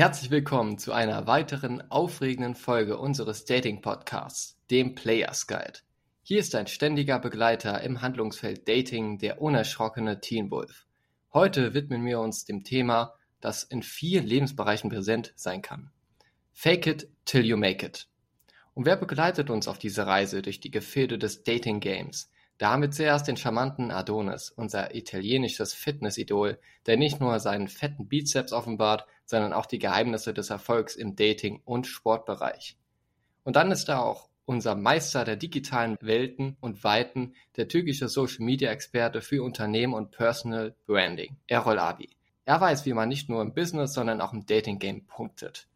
Herzlich willkommen zu einer weiteren aufregenden Folge unseres Dating-Podcasts, dem Players Guide. Hier ist ein ständiger Begleiter im Handlungsfeld Dating, der unerschrockene Teen Wolf. Heute widmen wir uns dem Thema, das in vielen Lebensbereichen präsent sein kann. Fake it till you make it. Und wer begleitet uns auf diese Reise durch die Gefilde des Dating Games? Da haben wir zuerst den charmanten Adonis, unser italienisches Fitnessidol, der nicht nur seinen fetten Bizeps offenbart, sondern auch die Geheimnisse des Erfolgs im Dating- und Sportbereich. Und dann ist da auch unser Meister der digitalen Welten und Weiten, der türkische Social-Media-Experte für Unternehmen und Personal Branding, Errol Abi. Er weiß, wie man nicht nur im Business, sondern auch im Dating-Game punktet.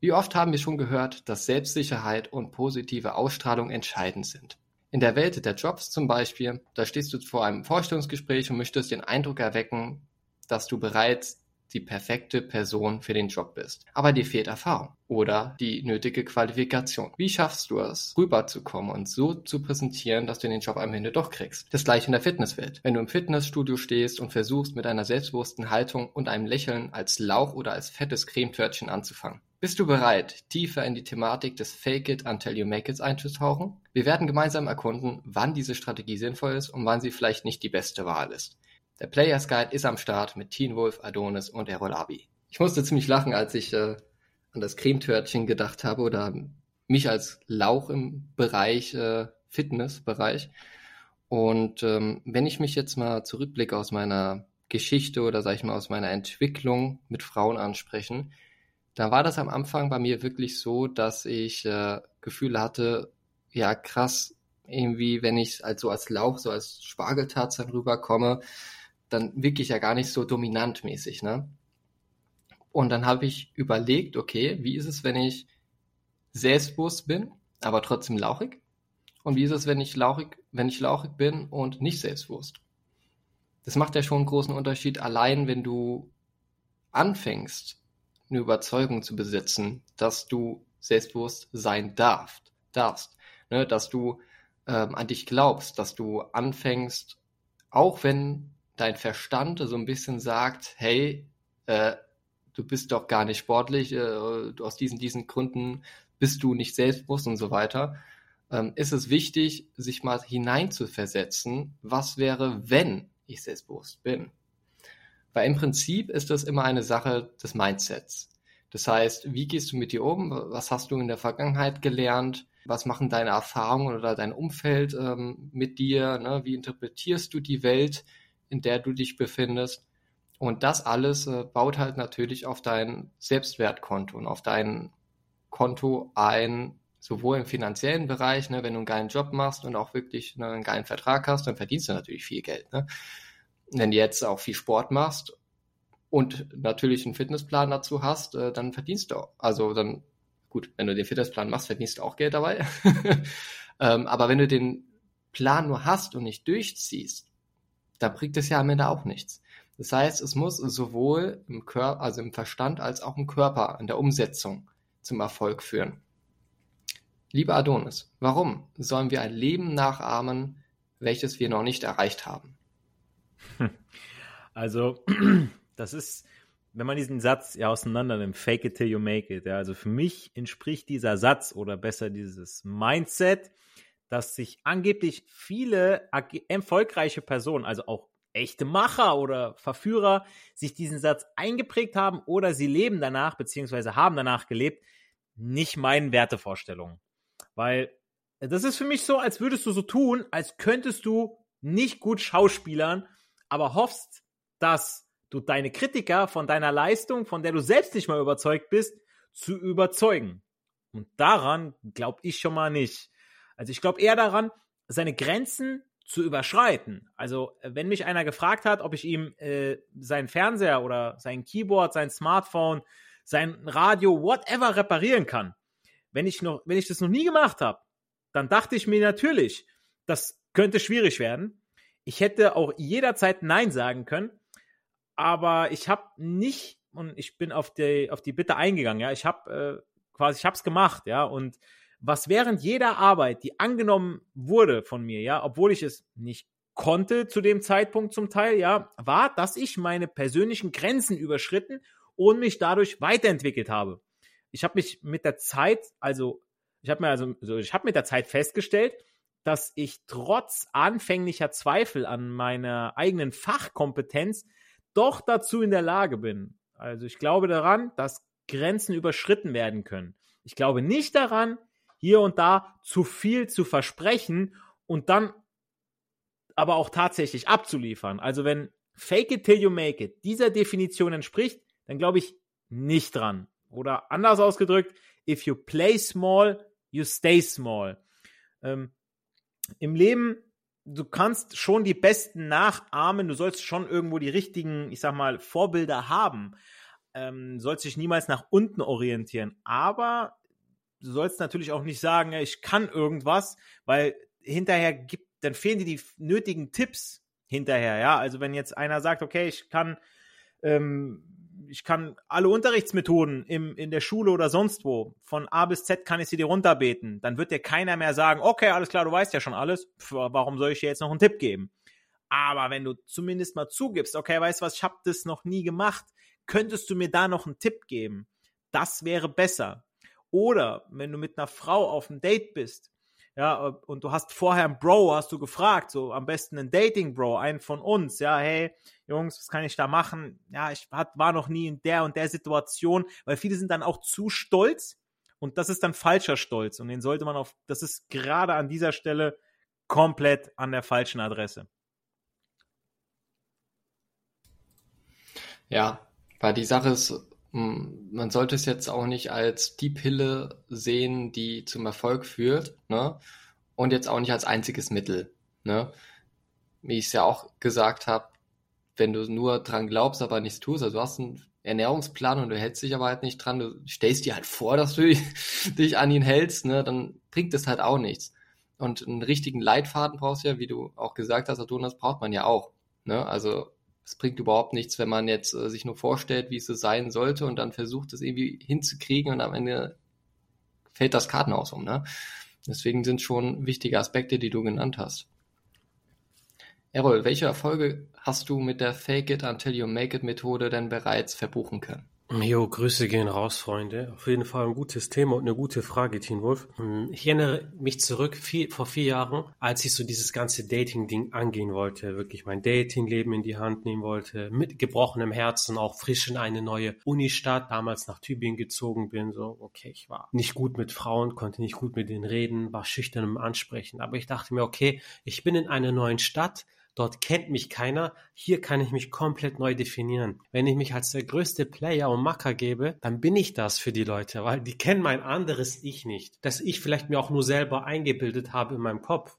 Wie oft haben wir schon gehört, dass Selbstsicherheit und positive Ausstrahlung entscheidend sind. In der Welt der Jobs zum Beispiel, da stehst du vor einem Vorstellungsgespräch und möchtest den Eindruck erwecken, dass du bereits die perfekte Person für den Job bist. Aber dir fehlt Erfahrung oder die nötige Qualifikation. Wie schaffst du es, rüberzukommen und so zu präsentieren, dass du den Job am Ende doch kriegst? Das gleiche in der Fitnesswelt. Wenn du im Fitnessstudio stehst und versuchst mit einer selbstbewussten Haltung und einem Lächeln als Lauch oder als fettes Cremetörtchen anzufangen. Bist du bereit, tiefer in die Thematik des Fake it until you make it einzutauchen? Wir werden gemeinsam erkunden, wann diese Strategie sinnvoll ist und wann sie vielleicht nicht die beste Wahl ist. Der Players Guide ist am Start mit Teen Wolf, Adonis und Errol Abi. Ich musste ziemlich lachen, als ich äh, an das Cremetörtchen gedacht habe oder mich als Lauch im Bereich äh, Fitnessbereich. Und ähm, wenn ich mich jetzt mal zurückblicke aus meiner Geschichte oder sage ich mal aus meiner Entwicklung mit Frauen ansprechen, da war das am Anfang bei mir wirklich so, dass ich äh, Gefühle hatte, ja krass, irgendwie, wenn ich so als Lauch, so als Spargeltarzan rüberkomme, dann wirklich ja gar nicht so dominant mäßig, ne? Und dann habe ich überlegt, okay, wie ist es, wenn ich selbstbewusst bin, aber trotzdem lauchig? Und wie ist es, wenn ich lauchig, wenn ich lauchig bin und nicht selbstbewusst? Das macht ja schon einen großen Unterschied, allein wenn du anfängst, eine Überzeugung zu besitzen, dass du selbstbewusst sein darfst, darfst, ne, dass du ähm, an dich glaubst, dass du anfängst, auch wenn dein Verstand so ein bisschen sagt, hey, äh, du bist doch gar nicht sportlich, äh, aus diesen, diesen Gründen bist du nicht selbstbewusst und so weiter, ähm, ist es wichtig, sich mal hineinzuversetzen, was wäre, wenn ich selbstbewusst bin. Weil im Prinzip ist das immer eine Sache des Mindsets. Das heißt, wie gehst du mit dir um? Was hast du in der Vergangenheit gelernt? Was machen deine Erfahrungen oder dein Umfeld ähm, mit dir? Ne? Wie interpretierst du die Welt? in der du dich befindest. Und das alles äh, baut halt natürlich auf dein Selbstwertkonto und auf dein Konto ein, sowohl im finanziellen Bereich, ne, wenn du einen geilen Job machst und auch wirklich ne, einen geilen Vertrag hast, dann verdienst du natürlich viel Geld. Ne? Wenn du jetzt auch viel Sport machst und natürlich einen Fitnessplan dazu hast, äh, dann verdienst du, auch. also dann, gut, wenn du den Fitnessplan machst, verdienst du auch Geld dabei. ähm, aber wenn du den Plan nur hast und nicht durchziehst, da bringt es ja am Ende auch nichts. Das heißt, es muss sowohl im Körper, also im Verstand als auch im Körper in der Umsetzung zum Erfolg führen. Lieber Adonis, warum sollen wir ein Leben nachahmen, welches wir noch nicht erreicht haben? Also, das ist, wenn man diesen Satz ja auseinander nimmt, fake it till you make it, ja, also für mich entspricht dieser Satz oder besser dieses Mindset dass sich angeblich viele erfolgreiche Personen, also auch echte Macher oder Verführer, sich diesen Satz eingeprägt haben oder sie leben danach, beziehungsweise haben danach gelebt, nicht meinen Wertevorstellungen. Weil das ist für mich so, als würdest du so tun, als könntest du nicht gut schauspielern, aber hoffst, dass du deine Kritiker von deiner Leistung, von der du selbst nicht mal überzeugt bist, zu überzeugen. Und daran glaube ich schon mal nicht. Also ich glaube eher daran, seine Grenzen zu überschreiten. Also wenn mich einer gefragt hat, ob ich ihm äh, seinen Fernseher oder sein Keyboard, sein Smartphone, sein Radio, whatever reparieren kann, wenn ich noch, wenn ich das noch nie gemacht habe, dann dachte ich mir natürlich, das könnte schwierig werden. Ich hätte auch jederzeit Nein sagen können, aber ich habe nicht und ich bin auf die auf die Bitte eingegangen. Ja, ich habe äh, quasi, ich habe es gemacht, ja und was während jeder Arbeit, die angenommen wurde von mir, ja, obwohl ich es nicht konnte zu dem Zeitpunkt zum Teil, ja, war, dass ich meine persönlichen Grenzen überschritten und mich dadurch weiterentwickelt habe. Ich habe mich mit der Zeit, also ich habe mir also, also ich habe mit der Zeit festgestellt, dass ich trotz anfänglicher Zweifel an meiner eigenen Fachkompetenz doch dazu in der Lage bin. Also ich glaube daran, dass Grenzen überschritten werden können. Ich glaube nicht daran, hier und da zu viel zu versprechen und dann aber auch tatsächlich abzuliefern. Also wenn Fake it till you make it dieser Definition entspricht, dann glaube ich nicht dran. Oder anders ausgedrückt, if you play small, you stay small. Ähm, Im Leben, du kannst schon die Besten nachahmen, du sollst schon irgendwo die richtigen, ich sag mal, Vorbilder haben. Ähm, sollst dich niemals nach unten orientieren. Aber du sollst natürlich auch nicht sagen, ich kann irgendwas, weil hinterher gibt, dann fehlen dir die nötigen Tipps hinterher, ja. Also wenn jetzt einer sagt, okay, ich kann ähm, ich kann alle Unterrichtsmethoden im, in der Schule oder sonst wo, von A bis Z kann ich sie dir runterbeten. Dann wird dir keiner mehr sagen, okay, alles klar, du weißt ja schon alles, Pff, warum soll ich dir jetzt noch einen Tipp geben? Aber wenn du zumindest mal zugibst, okay, weißt du was, ich habe das noch nie gemacht, könntest du mir da noch einen Tipp geben? Das wäre besser. Oder wenn du mit einer Frau auf einem Date bist ja, und du hast vorher einen Bro, hast du gefragt, so am besten einen Dating-Bro, einen von uns, ja, hey, Jungs, was kann ich da machen? Ja, ich war noch nie in der und der Situation, weil viele sind dann auch zu stolz und das ist dann falscher Stolz und den sollte man auf, das ist gerade an dieser Stelle komplett an der falschen Adresse. Ja, weil die Sache ist, man sollte es jetzt auch nicht als die Pille sehen, die zum Erfolg führt, ne? Und jetzt auch nicht als einziges Mittel, ne? Wie ich es ja auch gesagt habe, wenn du nur dran glaubst, aber nichts tust, also du hast einen Ernährungsplan und du hältst dich aber halt nicht dran, du stellst dir halt vor, dass du dich an ihn hältst, ne, dann bringt es halt auch nichts. Und einen richtigen Leitfaden brauchst du ja, wie du auch gesagt hast, Adonis, braucht man ja auch. Ne? Also es bringt überhaupt nichts, wenn man jetzt äh, sich nur vorstellt, wie es sein sollte und dann versucht, es irgendwie hinzukriegen und am Ende fällt das Kartenhaus um. Ne? Deswegen sind schon wichtige Aspekte, die du genannt hast. Errol, welche Erfolge hast du mit der Fake It Until You Make It Methode denn bereits verbuchen können? Jo, Grüße gehen raus, Freunde. Auf jeden Fall ein gutes Thema und eine gute Frage, Teen Wolf. Hm, ich erinnere mich zurück vier, vor vier Jahren, als ich so dieses ganze Dating-Ding angehen wollte, wirklich mein Dating-Leben in die Hand nehmen wollte, mit gebrochenem Herzen, auch frisch in eine neue Unistadt, damals nach Tübingen gezogen bin, so, okay, ich war nicht gut mit Frauen, konnte nicht gut mit denen reden, war schüchtern im Ansprechen, aber ich dachte mir, okay, ich bin in einer neuen Stadt, Dort kennt mich keiner. Hier kann ich mich komplett neu definieren. Wenn ich mich als der größte Player und Macker gebe, dann bin ich das für die Leute, weil die kennen mein anderes Ich nicht. Das ich vielleicht mir auch nur selber eingebildet habe in meinem Kopf.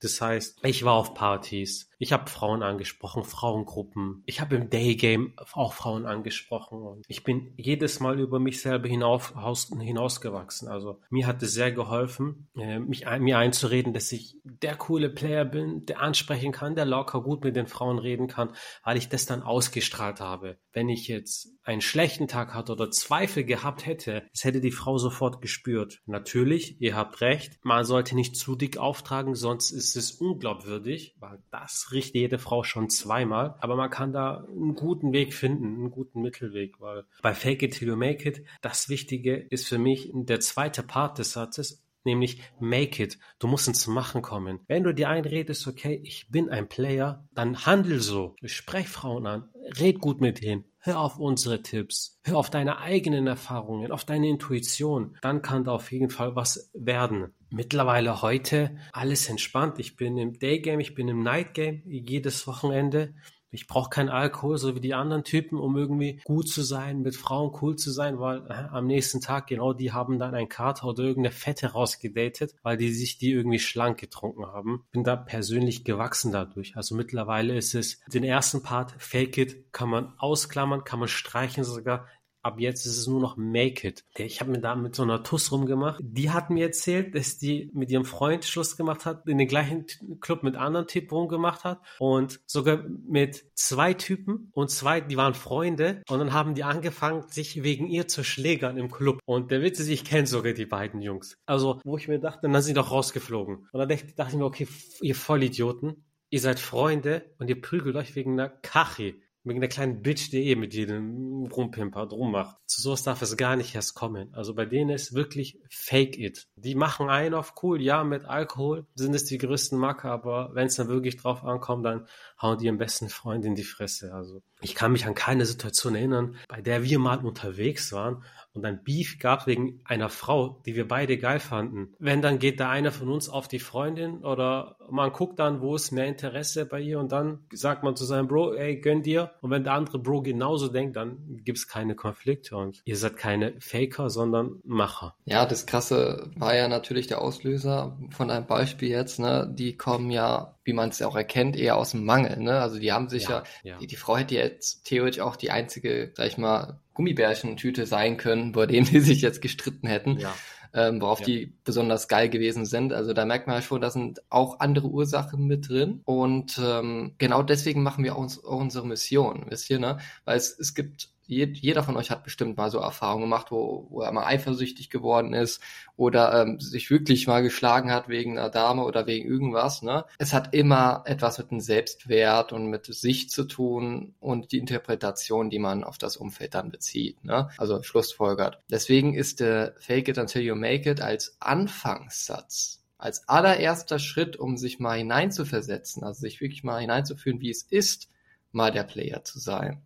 Das heißt, ich war auf Partys, ich habe Frauen angesprochen, Frauengruppen. Ich habe im Daygame auch Frauen angesprochen und ich bin jedes Mal über mich selber hinauf, hinausgewachsen. Also mir hat es sehr geholfen, äh, mich mir einzureden, dass ich der coole Player bin, der ansprechen kann, der locker gut mit den Frauen reden kann, weil ich das dann ausgestrahlt habe. Wenn ich jetzt einen schlechten Tag hatte oder Zweifel gehabt hätte, das hätte die Frau sofort gespürt. Natürlich, ihr habt recht, man sollte nicht zu dick auftragen, sonst ist es unglaubwürdig, weil das riecht jede Frau schon zweimal. Aber man kann da einen guten Weg finden, einen guten Mittelweg, weil bei Fake it till you make it, das Wichtige ist für mich der zweite Part des Satzes, nämlich make it. Du musst ins Machen kommen. Wenn du dir einredest, okay, ich bin ein Player, dann handel so. Sprech Frauen an, red gut mit denen. Hör auf unsere Tipps. Hör auf deine eigenen Erfahrungen, auf deine Intuition. Dann kann da auf jeden Fall was werden. Mittlerweile heute alles entspannt. Ich bin im Daygame, ich bin im Nightgame jedes Wochenende. Ich brauche keinen Alkohol, so wie die anderen Typen, um irgendwie gut zu sein, mit Frauen cool zu sein, weil äh, am nächsten Tag genau die haben dann ein Kater oder irgendeine Fette rausgedatet, weil die sich die irgendwie schlank getrunken haben. Bin da persönlich gewachsen dadurch. Also mittlerweile ist es den ersten Part, Fake It, kann man ausklammern, kann man streichen sogar ab jetzt ist es nur noch Make It. Ich habe mir da mit so einer Tuss rumgemacht. Die hat mir erzählt, dass die mit ihrem Freund Schluss gemacht hat, in den gleichen Club mit anderen Typen rumgemacht hat und sogar mit zwei Typen und zwei, die waren Freunde und dann haben die angefangen, sich wegen ihr zu schlägern im Club. Und der Witz ist, ich kenne sogar die beiden Jungs. Also, wo ich mir dachte, dann sind die doch rausgeflogen. Und dann dachte, dachte ich mir, okay, ihr Vollidioten, ihr seid Freunde und ihr prügelt euch wegen einer Kachi wegen der kleinen Bitch, die eh mit jedem rumpimpert, rummacht. Zu sowas darf es gar nicht erst kommen. Also bei denen ist wirklich fake it. Die machen einen auf cool, ja, mit Alkohol sind es die größten Macker, aber wenn es dann wirklich drauf ankommt, dann hauen die ihren besten Freund in die Fresse. Also ich kann mich an keine Situation erinnern, bei der wir mal unterwegs waren und ein Beef gab wegen einer Frau, die wir beide geil fanden. Wenn dann geht da einer von uns auf die Freundin oder man guckt dann, wo ist mehr Interesse bei ihr und dann sagt man zu seinem Bro, ey, gönn dir. Und wenn der andere Bro genauso denkt, dann gibt's keine Konflikte und ihr seid keine Faker, sondern Macher. Ja, das Krasse war ja natürlich der Auslöser von einem Beispiel jetzt, ne? Die kommen ja, wie man es ja auch erkennt, eher aus dem Mangel, ne? Also die haben sich ja, ja. Die, die Frau hätte jetzt theoretisch auch die einzige, sag ich mal, Gummibärchentüte sein können, vor denen die sich jetzt gestritten hätten, ja. ähm, worauf ja. die besonders geil gewesen sind. Also da merkt man ja schon, da sind auch andere Ursachen mit drin. Und ähm, genau deswegen machen wir auch, uns, auch unsere Mission, wisst ihr, ne? Weil es, es gibt jeder von euch hat bestimmt mal so Erfahrungen gemacht, wo, wo er mal eifersüchtig geworden ist oder ähm, sich wirklich mal geschlagen hat wegen einer Dame oder wegen irgendwas. Ne? Es hat immer etwas mit dem Selbstwert und mit sich zu tun und die Interpretation, die man auf das Umfeld dann bezieht. Ne? Also schlussfolgert. Deswegen ist der Fake it until you make it als Anfangssatz als allererster Schritt, um sich mal hineinzuversetzen, also sich wirklich mal hineinzufühlen, wie es ist, mal der Player zu sein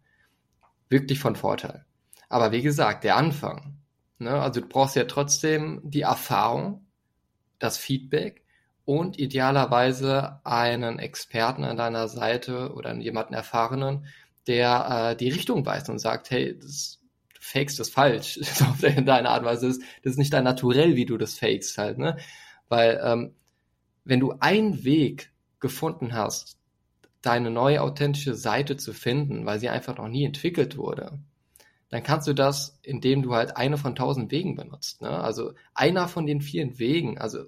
wirklich von Vorteil. Aber wie gesagt, der Anfang. Ne? Also du brauchst ja trotzdem die Erfahrung, das Feedback und idealerweise einen Experten an deiner Seite oder jemanden Erfahrenen, der äh, die Richtung weist und sagt, hey, das, du fakest das falsch. Das auf deine Art und Weise ist, das ist nicht dein Naturell, wie du das fakest halt, ne? Weil ähm, wenn du einen Weg gefunden hast, deine neue authentische Seite zu finden, weil sie einfach noch nie entwickelt wurde, dann kannst du das, indem du halt eine von tausend Wegen benutzt. Ne? Also einer von den vielen Wegen, also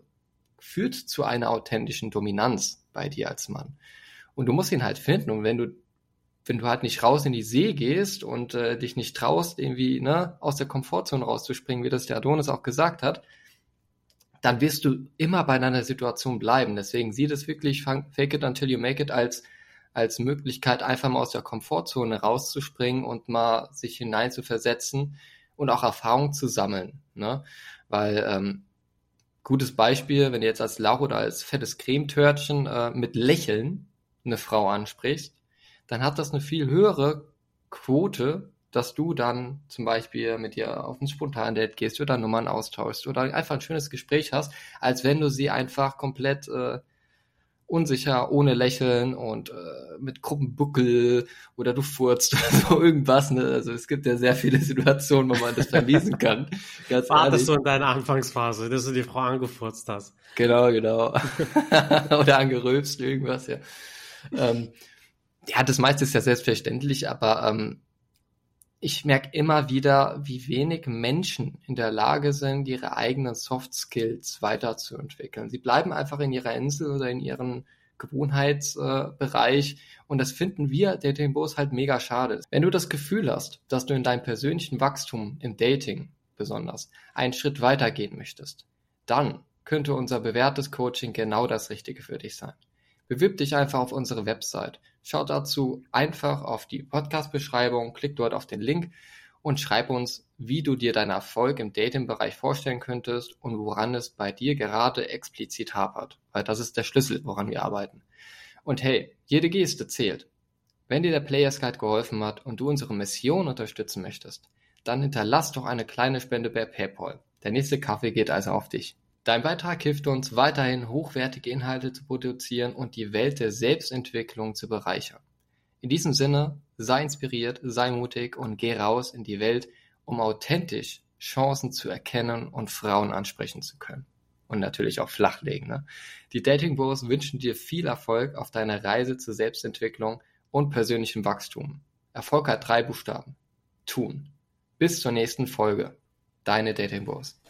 führt zu einer authentischen Dominanz bei dir als Mann. Und du musst ihn halt finden. Und wenn du, wenn du halt nicht raus in die See gehst und äh, dich nicht traust, irgendwie ne, aus der Komfortzone rauszuspringen, wie das der Adonis auch gesagt hat, dann wirst du immer bei deiner Situation bleiben. Deswegen sieh das wirklich, fake it until you make it als als Möglichkeit, einfach mal aus der Komfortzone rauszuspringen und mal sich hineinzuversetzen und auch Erfahrung zu sammeln. Ne? Weil, ähm, gutes Beispiel, wenn du jetzt als Lauch oder als fettes Cremetörtchen äh, mit Lächeln eine Frau ansprichst, dann hat das eine viel höhere Quote, dass du dann zum Beispiel mit ihr auf ein Spontan-Date gehst oder Nummern austauschst oder einfach ein schönes Gespräch hast, als wenn du sie einfach komplett äh, unsicher, ohne Lächeln und äh, mit Gruppenbuckel oder du furzt oder so irgendwas. Ne? Also es gibt ja sehr viele Situationen, wo man das vermiesen kann. Ganz Wartest du in deiner Anfangsphase, dass du die Frau angefurzt hast. Genau, genau. oder angerülpst, irgendwas, ja. Ähm, ja, das meiste ist ja selbstverständlich, aber ähm, ich merke immer wieder, wie wenig Menschen in der Lage sind, ihre eigenen Soft Skills weiterzuentwickeln. Sie bleiben einfach in ihrer Insel oder in ihrem Gewohnheitsbereich und das finden wir Dating-Bos halt mega schade. Wenn du das Gefühl hast, dass du in deinem persönlichen Wachstum im Dating besonders einen Schritt weitergehen möchtest, dann könnte unser bewährtes Coaching genau das Richtige für dich sein. Bewirb dich einfach auf unsere Website. Schau dazu einfach auf die Podcast-Beschreibung, klick dort auf den Link und schreib uns, wie du dir deinen Erfolg im Dating-Bereich vorstellen könntest und woran es bei dir gerade explizit hapert. Weil das ist der Schlüssel, woran wir arbeiten. Und hey, jede Geste zählt. Wenn dir der Players Guide geholfen hat und du unsere Mission unterstützen möchtest, dann hinterlass doch eine kleine Spende bei PayPal. Der nächste Kaffee geht also auf dich. Dein Beitrag hilft uns, weiterhin hochwertige Inhalte zu produzieren und die Welt der Selbstentwicklung zu bereichern. In diesem Sinne, sei inspiriert, sei mutig und geh raus in die Welt, um authentisch Chancen zu erkennen und Frauen ansprechen zu können. Und natürlich auch flachlegen. Ne? Die Dating Bros wünschen dir viel Erfolg auf deiner Reise zur Selbstentwicklung und persönlichem Wachstum. Erfolg hat drei Buchstaben. Tun. Bis zur nächsten Folge. Deine Dating Bros.